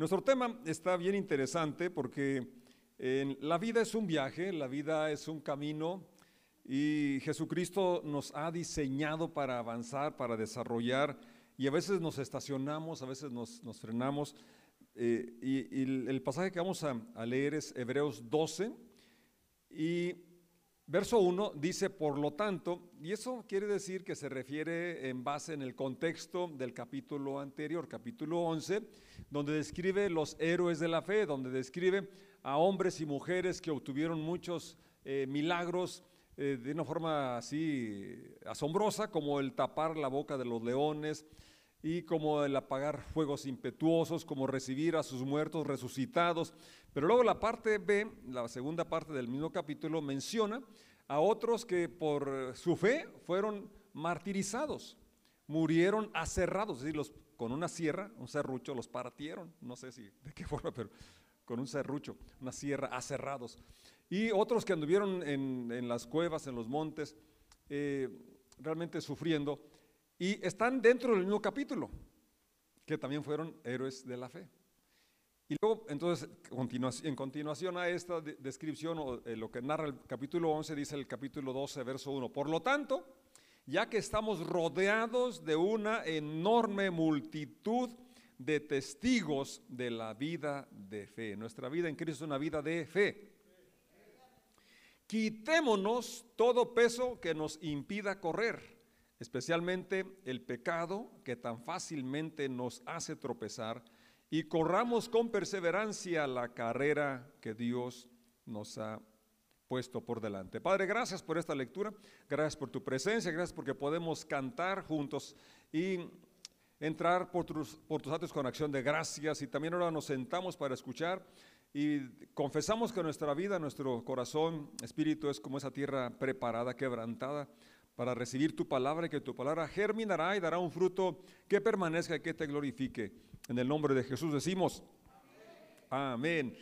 Nuestro tema está bien interesante porque la vida es un viaje, la vida es un camino y Jesucristo nos ha diseñado para avanzar, para desarrollar y a veces nos estacionamos, a veces nos, frenamos. Eh, y, el, pasaje que vamos a, a leer es Hebreos 12 y Verso 1 dice, por lo tanto, y eso quiere decir que se refiere en base en el contexto del capítulo anterior, capítulo 11, donde describe los héroes de la fe, donde describe a hombres y mujeres que obtuvieron muchos eh, milagros eh, de una forma así asombrosa, como el tapar la boca de los leones y como el apagar fuegos impetuosos, como recibir a sus muertos resucitados. Pero luego la parte B, la segunda parte del mismo capítulo, menciona a otros que por su fe fueron martirizados, murieron aserrados, es decir, los, con una sierra, un serrucho, los partieron, no sé si de qué forma, pero con un serrucho, una sierra, aserrados. Y otros que anduvieron en, las cuevas, en los montes, eh, realmente sufriendo, y están dentro del mismo capítulo, que también fueron héroes de la fe. Y luego, entonces, en continuación a esta descripción, o eh, lo que narra el capítulo 11, dice el capítulo 12, verso 1. Por lo tanto, ya que estamos rodeados de una enorme multitud de testigos de la vida de fe. Nuestra vida en Cristo es una vida de fe. Quitémonos todo peso que nos impida correr, especialmente el pecado que tan fácilmente nos hace tropezar y corramos con perseverancia la carrera que Dios nos ha puesto por delante. Padre, gracias por esta lectura, gracias por tu presencia, gracias porque podemos cantar juntos y entrar por tus, por tus actos con acción de gracias y también ahora nos sentamos para escuchar y confesamos que nuestra vida, nuestro corazón, espíritu es como esa tierra preparada, quebrantada para recibir tu palabra y que tu palabra germinará y dará un fruto que permanezca y que te glorifique. En el nombre de Jesús decimos, amén.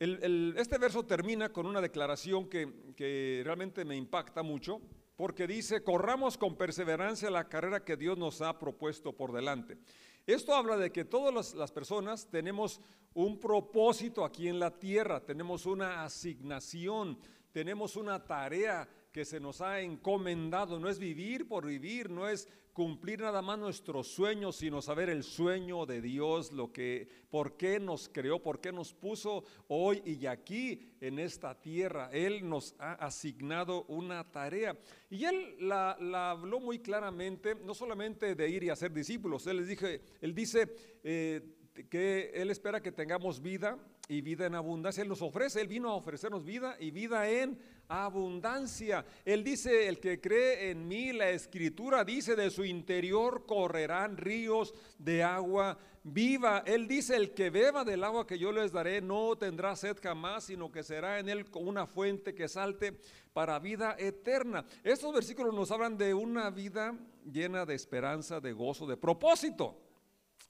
este verso termina con una declaración que, realmente me impacta mucho, porque dice, corramos con perseverancia la carrera que Dios nos ha propuesto por delante. Esto habla de que todas las, personas tenemos un propósito aquí en la tierra, tenemos una asignación, tenemos una tarea que se nos ha encomendado. No es vivir por vivir, no es cumplir nada más nuestros sueños, sino saber el sueño de Dios, lo que, por qué nos creó, por qué nos puso hoy y aquí en esta tierra. Él nos ha asignado una tarea. Y él la, habló muy claramente, no solamente de ir y hacer discípulos, él les dije, él dice eh, que él espera que tengamos vida y vida en abundancia. Él nos ofrece, Él vino a ofrecernos vida y vida en abundancia. Él dice, el que cree en mí, la escritura dice, de su interior correrán ríos de agua viva. Él dice, el que beba del agua que yo les daré no tendrá sed jamás, sino que será en él una fuente que salte para vida eterna. Estos versículos nos hablan de una vida llena de esperanza, de gozo, de propósito.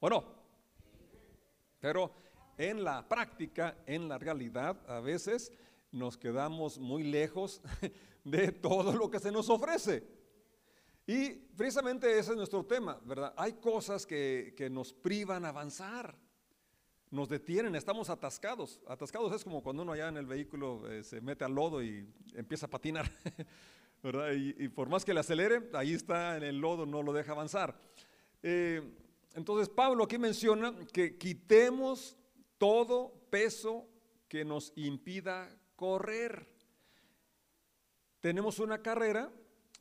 Bueno, pero en la práctica, en la realidad, a veces nos quedamos muy lejos de todo lo que se nos ofrece. Y precisamente ese es nuestro tema, ¿verdad? Hay cosas que, nos privan avanzar, nos detienen, estamos atascados. Atascados es como cuando uno allá en el vehículo eh, se mete al lodo y empieza a patinar, ¿verdad? Y, por más que le acelere, ahí está en el lodo, no lo deja avanzar. Eh, entonces Pablo aquí menciona que quitemos todo peso que nos impida correr. Tenemos una carrera,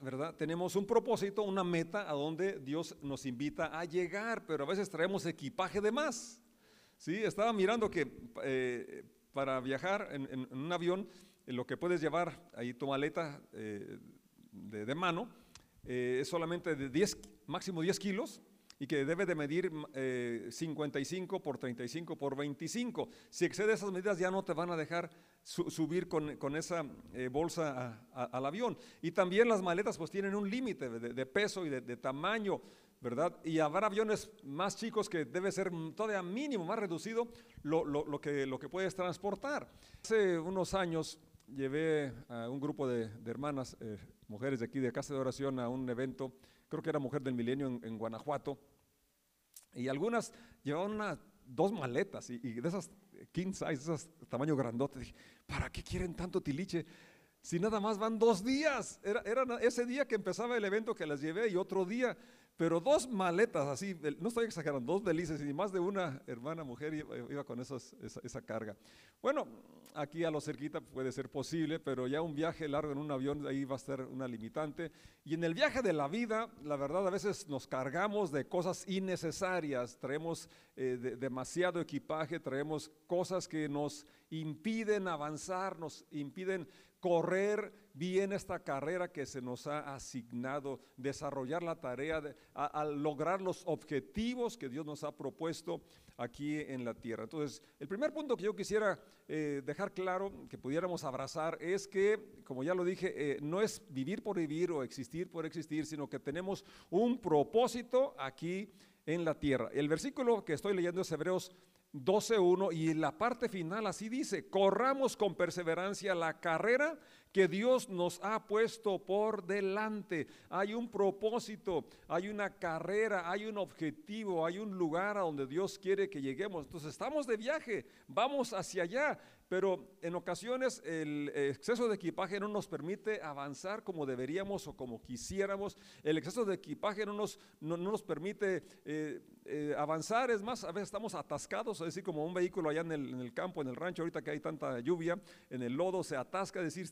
¿verdad? Tenemos un propósito, una meta a donde Dios nos invita a llegar, pero a veces traemos equipaje de más. Sí, estaba mirando que eh, para viajar en, un avión, lo que puedes llevar ahí tu maleta eh, de, mano eh, es solamente de 10, máximo 10 kilos, y que debe de medir 55 eh, por 35 por 25. Si excede esas medidas ya no te van a dejar subir con, esa eh, bolsa al avión. Y también las maletas pues tienen un límite de, peso y de, tamaño, ¿verdad? Y habrá aviones más chicos que debe ser todavía mínimo, más reducido lo, que, lo que puedes transportar. Hace unos años llevé a un grupo de, hermanas, eh, mujeres de aquí de Casa de Oración, a un evento, creo que era Mujer del Milenio en Guanajuato, y algunas llevaban dos maletas y, de esas king size, esas tamaño grandote. Dije, ¿para qué quieren tanto tiliche? Si nada más van dos días. Era, era ese día que empezaba el evento que las llevé y otro día. Pero dos maletas así, no estoy exagerando, dos belices y más de una hermana mujer iba, con esos, esa, carga. Bueno, aquí a lo cerquita puede ser posible, pero ya un viaje largo en un avión ahí va a ser una limitante. Y en el viaje de la vida, la verdad a veces nos cargamos de cosas innecesarias, traemos eh, demasiado equipaje, traemos cosas que nos impiden avanzar, nos impiden correr bien esta carrera que se nos ha asignado, desarrollar la tarea, de, lograr los objetivos que Dios nos ha propuesto aquí en la tierra. Entonces, el primer punto que yo quisiera eh, dejar claro, que pudiéramos abrazar, es que, como ya lo dije, eh, no es vivir por vivir o existir por existir, sino que tenemos un propósito aquí en la tierra. El versículo que estoy leyendo es Hebreos 12.1 y la parte final así dice, corramos con perseverancia la carrera que Dios nos ha puesto por delante. Hay un propósito, hay una carrera, hay un objetivo, hay un lugar a donde Dios quiere que lleguemos. Entonces estamos de viaje, vamos hacia allá, pero en ocasiones el exceso de equipaje no nos permite avanzar como deberíamos o como quisiéramos. El exceso de equipaje no nos, no, nos permite eh, eh, avanzar, es más, a veces estamos atascados, es decir, como un vehículo allá en el, campo, en el rancho, ahorita que hay tanta lluvia, en el lodo se atasca, es decir,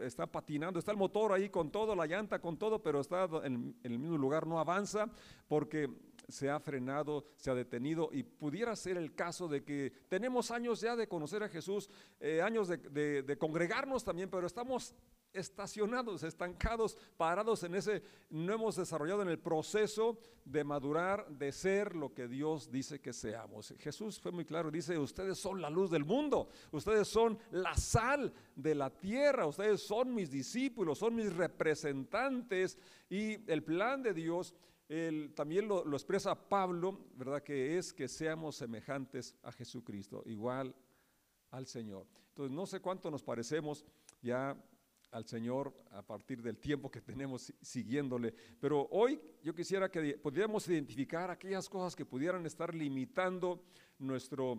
está patinando, está el motor ahí con todo, la llanta con todo, pero está en el mismo lugar, no avanza porque se ha frenado, se ha detenido y pudiera ser el caso de que tenemos años ya de conocer a Jesús, eh, años de, congregarnos también, pero estamos estacionados, estancados, parados en ese, no hemos desarrollado en el proceso de madurar, de ser lo que Dios dice que seamos. Jesús fue muy claro, dice, ustedes son la luz del mundo, ustedes son la sal de la tierra, ustedes son mis discípulos, son mis representantes y el plan de Dios también lo, expresa Pablo, ¿verdad? Que es que seamos semejantes a Jesucristo, igual al Señor. Entonces, no sé cuánto nos parecemos ya al Señor a partir del tiempo que tenemos siguiéndole, pero hoy yo quisiera que pudiéramos identificar aquellas cosas que pudieran estar limitando nuestro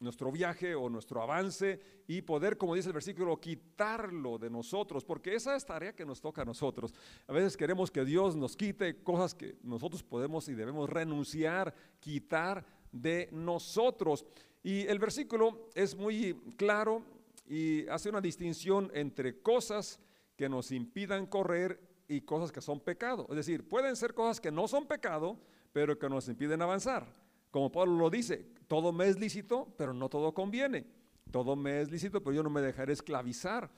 nuestro viaje o nuestro avance y poder, como dice el versículo, quitarlo de nosotros, porque esa es tarea que nos toca a nosotros. A veces queremos que Dios nos quite cosas que nosotros podemos y debemos renunciar, quitar de nosotros. Y el versículo es muy claro y hace una distinción entre cosas que nos impidan correr y cosas que son pecado. Es decir, pueden ser cosas que no son pecado, pero que nos impiden avanzar. Como Pablo lo dice, todo me es lícito, pero no todo conviene. Todo me es lícito, pero yo no me dejaré esclavizar.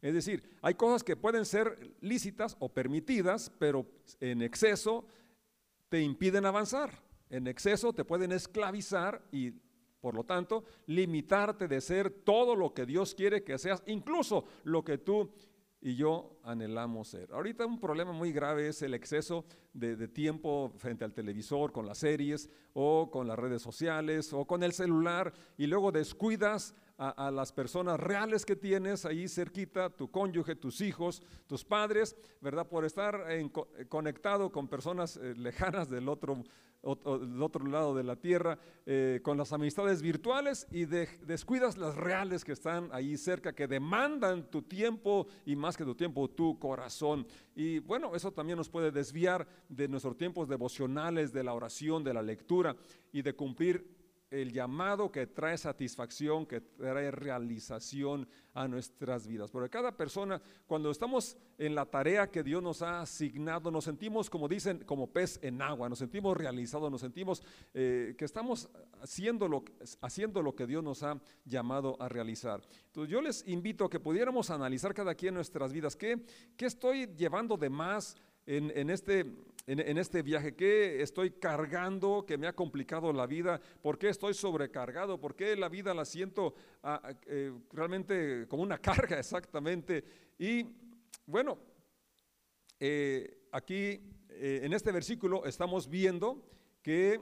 Es decir, hay cosas que pueden ser lícitas o permitidas, pero en exceso te impiden avanzar. En exceso te pueden esclavizar y por lo tanto limitarte de ser todo lo que Dios quiere que seas, incluso lo que tú y yo anhelamos ser. Ahorita un problema muy grave es el exceso de, tiempo frente al televisor, con las series o con las redes sociales o con el celular y luego descuidas a, las personas reales que tienes ahí cerquita, tu cónyuge, tus hijos, tus padres, ¿verdad? Por estar conectado con personas eh, lejanas del otro, del otro lado de la tierra, eh, con las amistades virtuales y descuidas las reales que están ahí cerca, que demandan tu tiempo y más que tu tiempo, tu corazón. Y bueno, eso también nos puede desviar de nuestros tiempos devocionales, de la oración, de la lectura y de cumplir el llamado que trae satisfacción, que trae realización a nuestras vidas. Porque cada persona, cuando estamos en la tarea que Dios nos ha asignado, nos sentimos, como dicen, como pez en agua, nos sentimos realizados, nos sentimos eh, que estamos haciendo lo, haciendo lo que Dios nos ha llamado a realizar. Entonces yo les invito a que pudiéramos analizar cada quien nuestras vidas. ¿Qué, qué estoy llevando de más este en, este viaje? ¿Qué estoy cargando que me ha complicado la vida? ¿Por qué estoy sobrecargado? ¿Por qué la vida la siento ah, ah, eh, realmente como una carga exactamente? Y bueno, eh, aquí eh, en este versículo estamos viendo que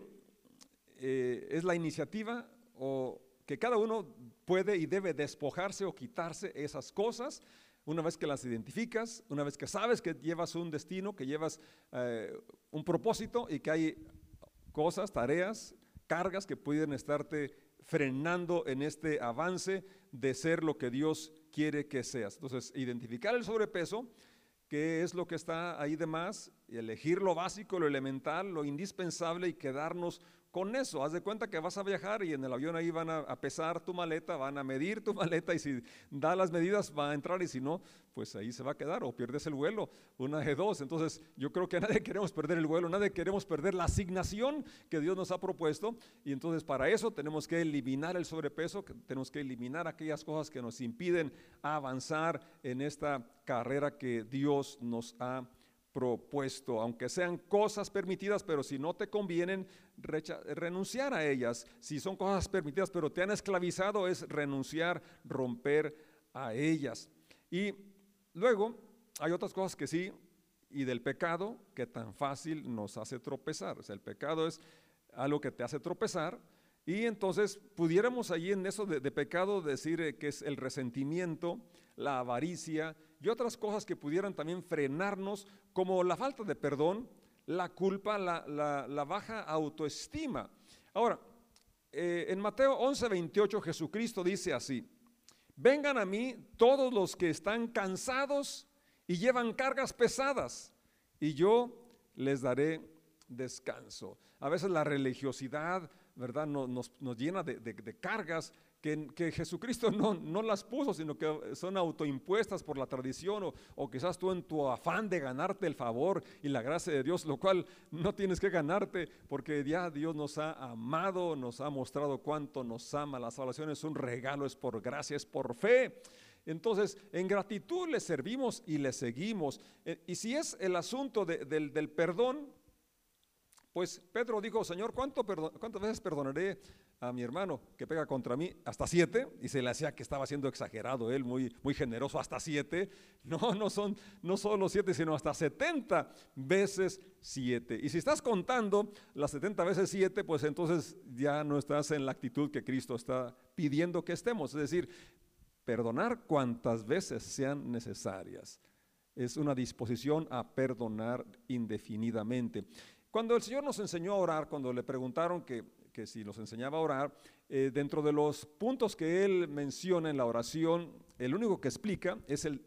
es la iniciativa o que cada uno puede y debe despojarse o quitarse esas cosas una vez que las identificas, una vez que sabes que llevas un destino, que llevas eh, un propósito y que hay cosas, tareas, cargas que pueden estarte frenando en este avance de ser lo que Dios quiere que seas. Entonces, identificar el sobrepeso, qué es lo que está ahí de más, y elegir lo básico, lo elemental, lo indispensable y quedarnos con eso. Haz de cuenta que vas a viajar y en el avión ahí van a, pesar tu maleta, van a medir tu maleta y si da las medidas va a entrar y si no, pues ahí se va a quedar o pierdes el vuelo, una de dos. Entonces yo creo que nadie queremos perder el vuelo, nadie queremos perder la asignación que Dios nos ha propuesto y entonces para eso tenemos que eliminar el sobrepeso, tenemos que eliminar aquellas cosas que nos impiden avanzar en esta carrera que Dios nos ha propuesto, aunque sean cosas permitidas, pero si no te convienen, renunciar a ellas. Si son cosas permitidas, pero te han esclavizado, es renunciar, romper a ellas. Y luego hay otras cosas que sí, y del pecado que tan fácil nos hace tropezar. El pecado es algo que te hace tropezar. Y entonces pudiéramos allí en eso de, pecado decir eh, que es el resentimiento, la avaricia y otras cosas que pudieran también frenarnos, como la falta de perdón, la culpa, la, baja autoestima. Ahora, eh, en Mateo 11, 28 Jesucristo dice así, vengan a mí todos los que están cansados y llevan cargas pesadas, y yo les daré descanso. A veces la religiosidad, ¿verdad? Nos, llena de cargas que, Jesucristo no, no, las puso, sino que son autoimpuestas por la tradición o, quizás tú en tu afán de ganarte el favor y la gracia de Dios, lo cual no tienes que ganarte porque ya Dios nos ha amado, nos ha mostrado cuánto nos ama. La salvación es un regalo, es por gracia, es por fe. Entonces, en gratitud le servimos y le seguimos. Eh, y si es el asunto del, del perdón, pues Pedro dijo, Señor, ¿cuánto ¿cuántas veces perdonaré a mi hermano que pega contra mí? Hasta siete. Y se le hacía que estaba siendo exagerado él, muy, generoso, hasta siete. No, no son no solo siete, sino hasta setenta veces siete. Y si estás contando las setenta veces siete, pues entonces ya no estás en la actitud que Cristo está pidiendo que estemos. Es decir, perdonar cuantas veces sean necesarias. Es una disposición a perdonar indefinidamente. Cuando el Señor nos enseñó a orar, cuando le preguntaron que, si nos enseñaba a orar, eh, dentro de los puntos que Él menciona en la oración, el único que explica es el,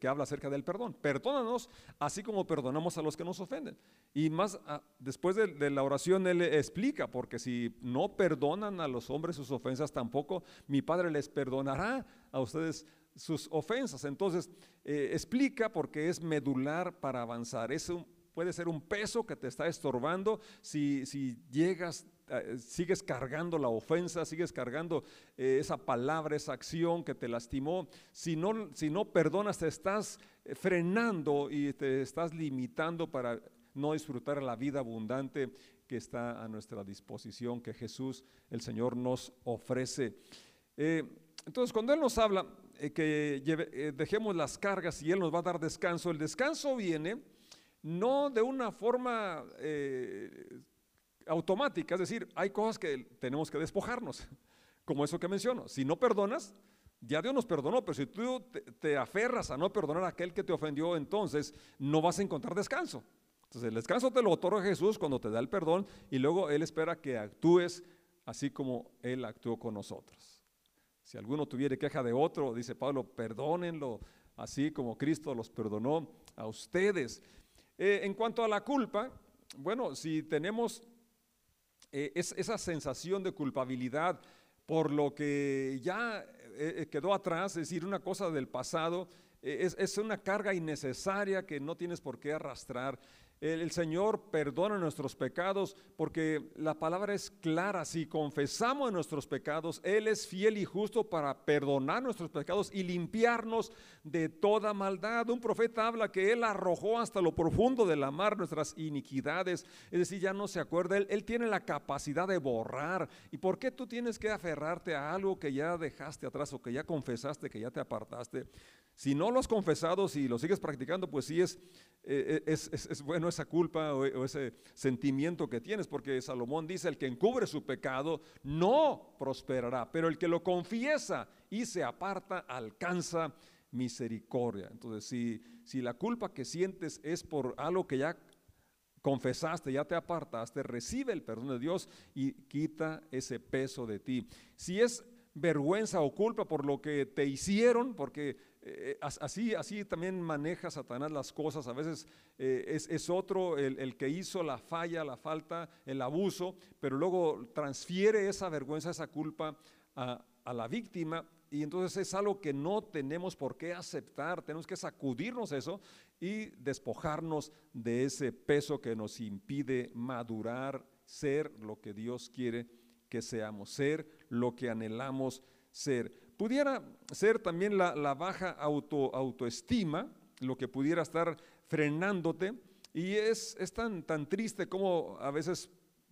que habla acerca del perdón. Perdónanos así como perdonamos a los que nos ofenden. Y más ah, después de, de, la oración Él explica, porque si no perdonan a los hombres sus ofensas, tampoco mi Padre les perdonará a ustedes sus ofensas. Entonces, eh, explica porque es medular para avanzar. Es un, puede ser un peso que te está estorbando si, si llegas, eh, sigues cargando la ofensa, sigues cargando eh, esa palabra, esa acción que te lastimó. Si no, si no perdonas, te estás eh, frenando y te estás limitando para no disfrutar la vida abundante que está a nuestra disposición, que Jesús, el Señor, nos ofrece. entonces, cuando Él nos habla que dejemos las cargas y Él nos va a dar descanso, el descanso viene no de una forma eh, automática, es decir, hay cosas que tenemos que despojarnos, como eso que menciono. Si no perdonas, ya Dios nos perdonó, pero si tú te, aferras a no perdonar a aquel que te ofendió, entonces no vas a encontrar descanso. Entonces el descanso te lo otorga Jesús cuando te da el perdón y luego Él espera que actúes así como Él actuó con nosotros. Si alguno tuviera queja de otro, dice Pablo, perdónenlo, así como Cristo los perdonó a ustedes. Eh, en cuanto a la culpa, bueno, si tenemos eh, esa sensación de culpabilidad por lo que ya eh, quedó atrás, es decir, una cosa del pasado, es, es, una carga innecesaria que no tienes por qué arrastrar. El Señor perdona nuestros pecados porque la palabra es clara. Si confesamos nuestros pecados, Él es fiel y justo para perdonar nuestros pecados y limpiarnos de toda maldad. Un profeta habla que Él arrojó hasta lo profundo de la mar nuestras iniquidades. Es decir, ya no se acuerda. Él, tiene la capacidad de borrar. ¿Y por qué tú tienes que aferrarte a algo que ya dejaste atrás o que ya confesaste, que ya te apartaste? Si no lo has confesado, si lo sigues practicando, pues sí es, eh, es, es, bueno esa culpa o, o, ese sentimiento que tienes, porque Salomón dice, el que encubre su pecado no prosperará, pero el que lo confiesa y se aparta alcanza misericordia. Entonces, si, si la culpa que sientes es por algo que ya confesaste, ya te apartaste, recibe el perdón de Dios y quita ese peso de ti. Si es vergüenza o culpa por lo que te hicieron, porque eh, así, así también maneja Satanás las cosas. A veces eh, es, otro el, el, que hizo la falla, la falta, el abuso, pero luego transfiere esa vergüenza, esa culpa a, a la víctima y entonces es algo que no tenemos por qué aceptar, tenemos que sacudirnos eso y despojarnos de ese peso que nos impide madurar, ser lo que Dios quiere que seamos, ser lo que anhelamos ser. Pudiera ser también la, baja auto, autoestima, lo que pudiera estar frenándote, y es, es tan, tan triste como a veces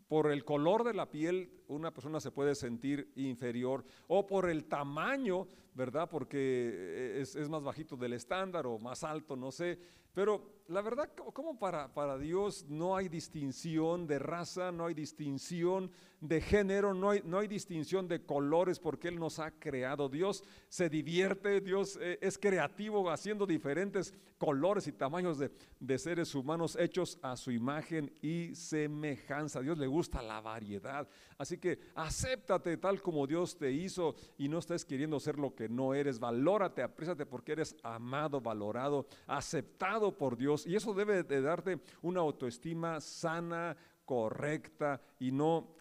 por el color de la piel una persona se puede sentir inferior o por el tamaño, ¿verdad? Porque es, es, más bajito del estándar o más alto, no sé. Pero la verdad, como para, para Dios no hay distinción de raza, no hay distinción de género, no hay, no hay distinción de colores porque Él nos ha creado. Dios se divierte, Dios eh, es creativo haciendo diferentes colores y tamaños de, de seres humanos hechos a su imagen y semejanza. Dios le gusta la variedad. Así que acéptate tal como Dios te hizo y no estés queriendo ser lo que no eres. Valórate, aprésate porque eres amado, valorado, aceptado por Dios. Y eso debe de darte una autoestima sana, correcta y no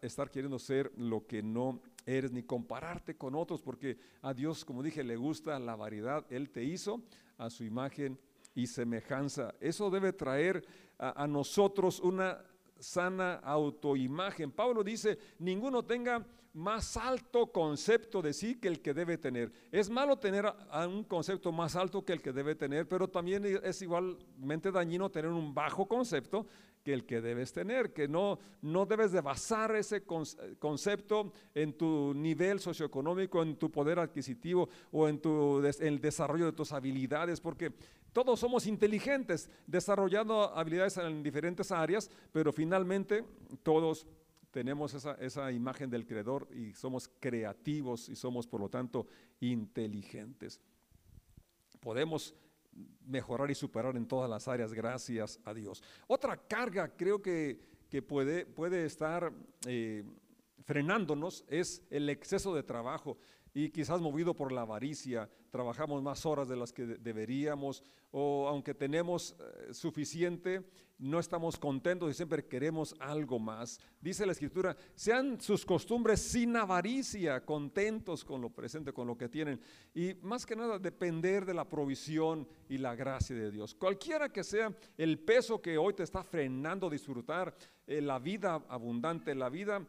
estar, queriendo ser lo que no eres ni compararte con otros porque a Dios, como dije, le gusta la variedad. Él te hizo a su imagen y semejanza. Eso debe traer a, a nosotros una sana autoimagen. Pablo dice, ninguno tenga más alto concepto de sí que el que debe tener. Es malo tener un concepto más alto que el que debe tener, pero también es igualmente dañino tener un bajo concepto que el que debes tener, que no, no debes de basar ese concepto en tu nivel socioeconómico, en tu poder adquisitivo o en, tu, en el desarrollo de tus habilidades, porque todos somos inteligentes, desarrollando habilidades en diferentes áreas, pero finalmente todos tenemos esa, esa, imagen del creador y somos creativos y somos por lo tanto inteligentes. Podemos mejorar y superar en todas las áreas, gracias a Dios. Otra carga creo que, que puede, puede estar eh, frenándonos es el exceso de trabajo y quizás movido por la avaricia, trabajamos más horas de las que deberíamos o aunque tenemos eh, suficiente, no estamos contentos y siempre queremos algo más. Dice la escritura, sean sus costumbres sin avaricia, contentos con lo presente, con lo que tienen. Y más que nada depender de la provisión y la gracia de Dios. Cualquiera que sea el peso que hoy te está frenando disfrutar eh, la vida abundante, la vida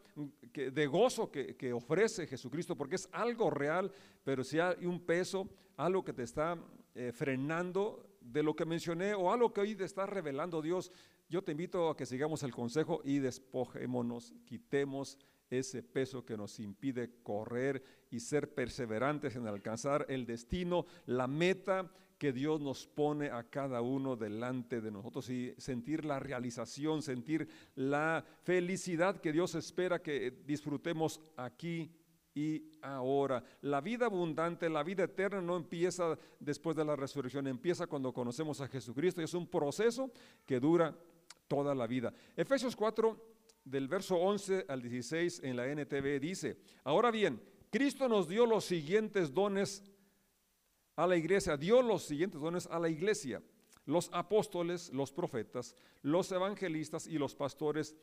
de gozo que, que ofrece Jesucristo, porque es algo real, pero si hay un peso, algo que te está eh, frenando de lo que mencioné o algo que hoy te está revelando Dios, yo te invito a que sigamos el consejo y despojémonos, quitemos ese peso que nos impide correr y ser perseverantes en alcanzar el destino, la meta que Dios nos pone a cada uno delante de nosotros y sentir la realización, sentir la felicidad que Dios espera que disfrutemos aquí y ahora. La vida abundante, la vida eterna no empieza después de la resurrección, empieza cuando conocemos a Jesucristo y es un proceso que dura toda la vida. Efesios 4, del verso 11 al 16 en la NTV dice, ahora bien, Cristo nos dio los siguientes dones a la iglesia, dio los siguientes dones a la iglesia, los apóstoles, los profetas, los evangelistas y los pastores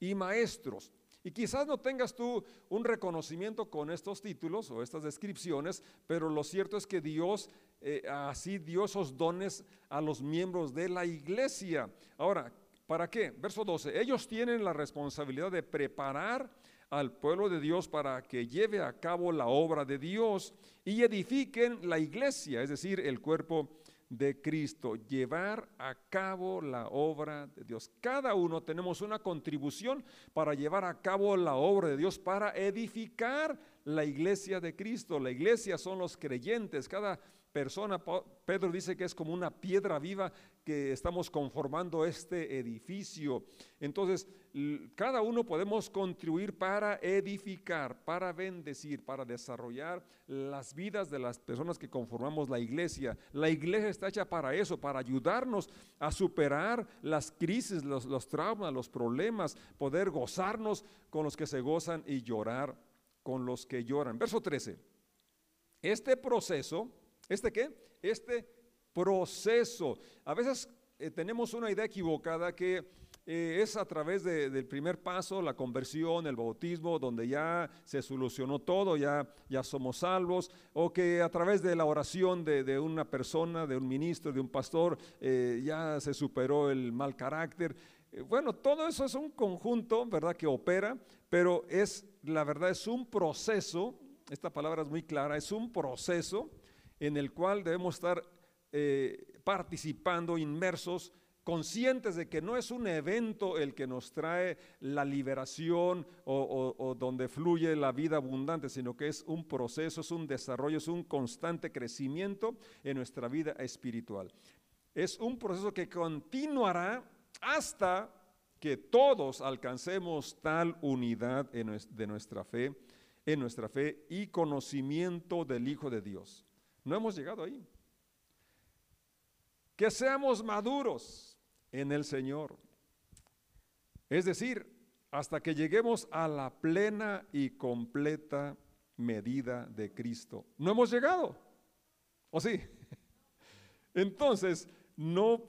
y maestros. Y quizás no tengas tú un reconocimiento con estos títulos o estas descripciones, pero lo cierto es que Dios eh, así dio esos dones a los miembros de la iglesia. Ahora, ¿para qué? Verso 12. Ellos tienen la responsabilidad de preparar al pueblo de Dios para que lleve a cabo la obra de Dios y edifiquen la iglesia, es decir, el cuerpo de Cristo, llevar a cabo la obra de Dios. Cada uno tenemos una contribución para llevar a cabo la obra de Dios, para edificar la iglesia de Cristo. La iglesia son los creyentes, cada persona, Pedro dice que es como una piedra viva que estamos conformando este edificio. Entonces, cada uno podemos contribuir para edificar, para bendecir, para desarrollar las vidas de las personas que conformamos la iglesia. La iglesia está hecha para eso, para ayudarnos a superar las crisis, los, los traumas, los problemas, poder gozarnos con los que se gozan y llorar con los que lloran. Verso 13. Este proceso ¿Este qué? Este proceso. A veces eh, tenemos una idea equivocada que eh, es a través del primer paso, la conversión, el bautismo, donde ya se solucionó todo, ya, ya somos salvos, o que a través de la oración de, una persona, de un ministro, de un pastor, eh, ya se superó el mal carácter. bueno, todo eso es un conjunto, ¿verdad?, que opera, pero es, la verdad, es un proceso, esta palabra es muy clara, es un proceso en el cual debemos estar eh, participando, inmersos, conscientes de que no es un evento el que nos trae la liberación o, donde fluye la vida abundante, sino que es un proceso, es un desarrollo, es un constante crecimiento en nuestra vida espiritual. Es un proceso que continuará hasta que todos alcancemos tal unidad de nuestra fe, en nuestra fe y conocimiento del Hijo de Dios no hemos llegado ahí. Que seamos maduros en el Señor. Es decir, hasta que lleguemos a la plena y completa medida de Cristo. No hemos llegado. ¿O sí? Entonces, no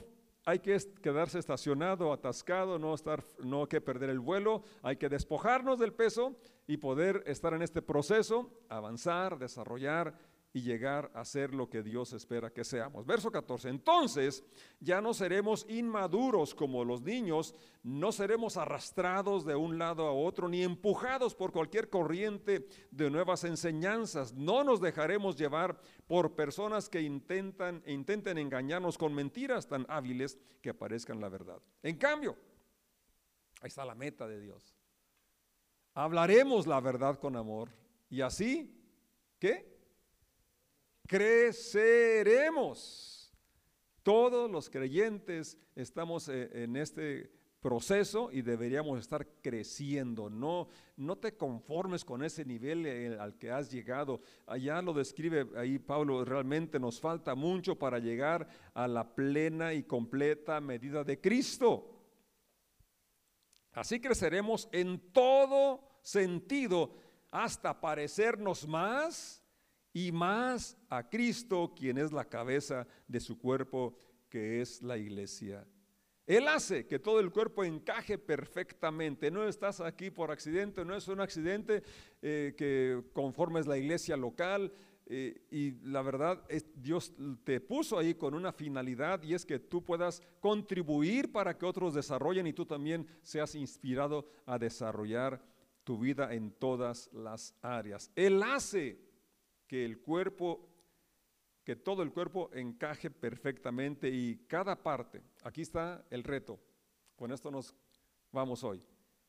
hay que quedarse estacionado, atascado, no estar no hay que perder el vuelo, hay que despojarnos del peso y poder estar en este proceso, avanzar, desarrollar y llegar a ser lo que Dios espera que seamos. Verso 14, entonces ya no seremos inmaduros como los niños, no seremos arrastrados de un lado a otro, ni empujados por cualquier corriente de nuevas enseñanzas, no nos dejaremos llevar por personas que intentan, intenten engañarnos con mentiras tan hábiles que aparezcan la verdad. En cambio, ahí está la meta de Dios. Hablaremos la verdad con amor y así, ¿qué? Creceremos. Todos los creyentes estamos eh, en este proceso y deberíamos estar creciendo. No, no te conformes con ese nivel eh, al que has llegado. Allá lo describe ahí Pablo, realmente nos falta mucho para llegar a la plena y completa medida de Cristo. Así creceremos en todo sentido hasta parecernos más y más a Cristo, quien es la cabeza de su cuerpo, que es la iglesia. Él hace que todo el cuerpo encaje perfectamente. No estás aquí por accidente, no es un accidente eh, que conformes la iglesia local. Eh, y la verdad, es, Dios te puso ahí con una finalidad y es que tú puedas contribuir para que otros desarrollen y tú también seas inspirado a desarrollar tu vida en todas las áreas. Él hace que el cuerpo, que todo el cuerpo encaje perfectamente y cada parte, aquí está el reto, con esto nos vamos hoy,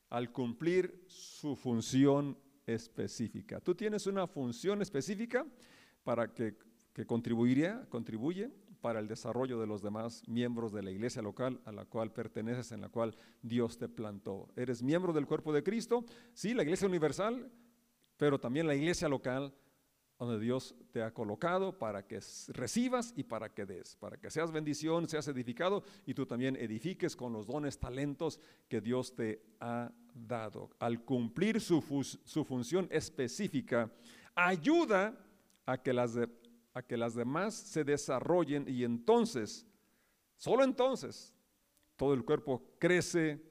al cumplir su función específica. Tú tienes una función específica para que, que contribuiría, contribuye para el desarrollo de los demás miembros de la iglesia local a la cual perteneces, en la cual Dios te plantó. Eres miembro del cuerpo de Cristo, sí, la iglesia universal, pero también la iglesia local donde Dios te ha colocado para que recibas y para que des, para que seas bendición, seas edificado y tú también edifiques con los dones, talentos que Dios te ha dado. Al cumplir su, función específica, ayuda a que, las a que las demás se desarrollen y entonces, solo entonces, todo el cuerpo crece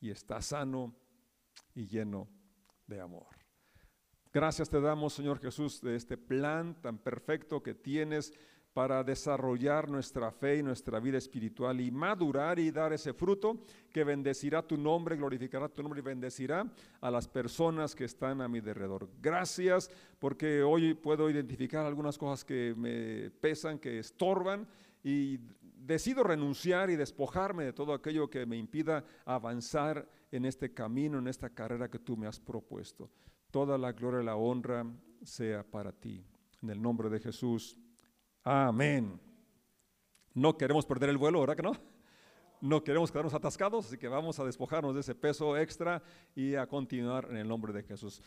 y está sano y lleno de amor. Gracias te damos, Señor Jesús, de este plan tan perfecto que tienes para desarrollar nuestra fe y nuestra vida espiritual y madurar y dar ese fruto que bendecirá tu nombre, glorificará tu nombre y bendecirá a las personas que están a mi alrededor. Gracias porque hoy puedo identificar algunas cosas que me pesan, que estorban y decido renunciar y despojarme de todo aquello que me impida avanzar en este camino, en esta carrera que tú me has propuesto. Toda la gloria y la honra sea para ti. En el nombre de Jesús. Amén. No queremos perder el vuelo, ¿verdad que no? No queremos quedarnos atascados, así que vamos a despojarnos de ese peso extra y a continuar en el nombre de Jesús.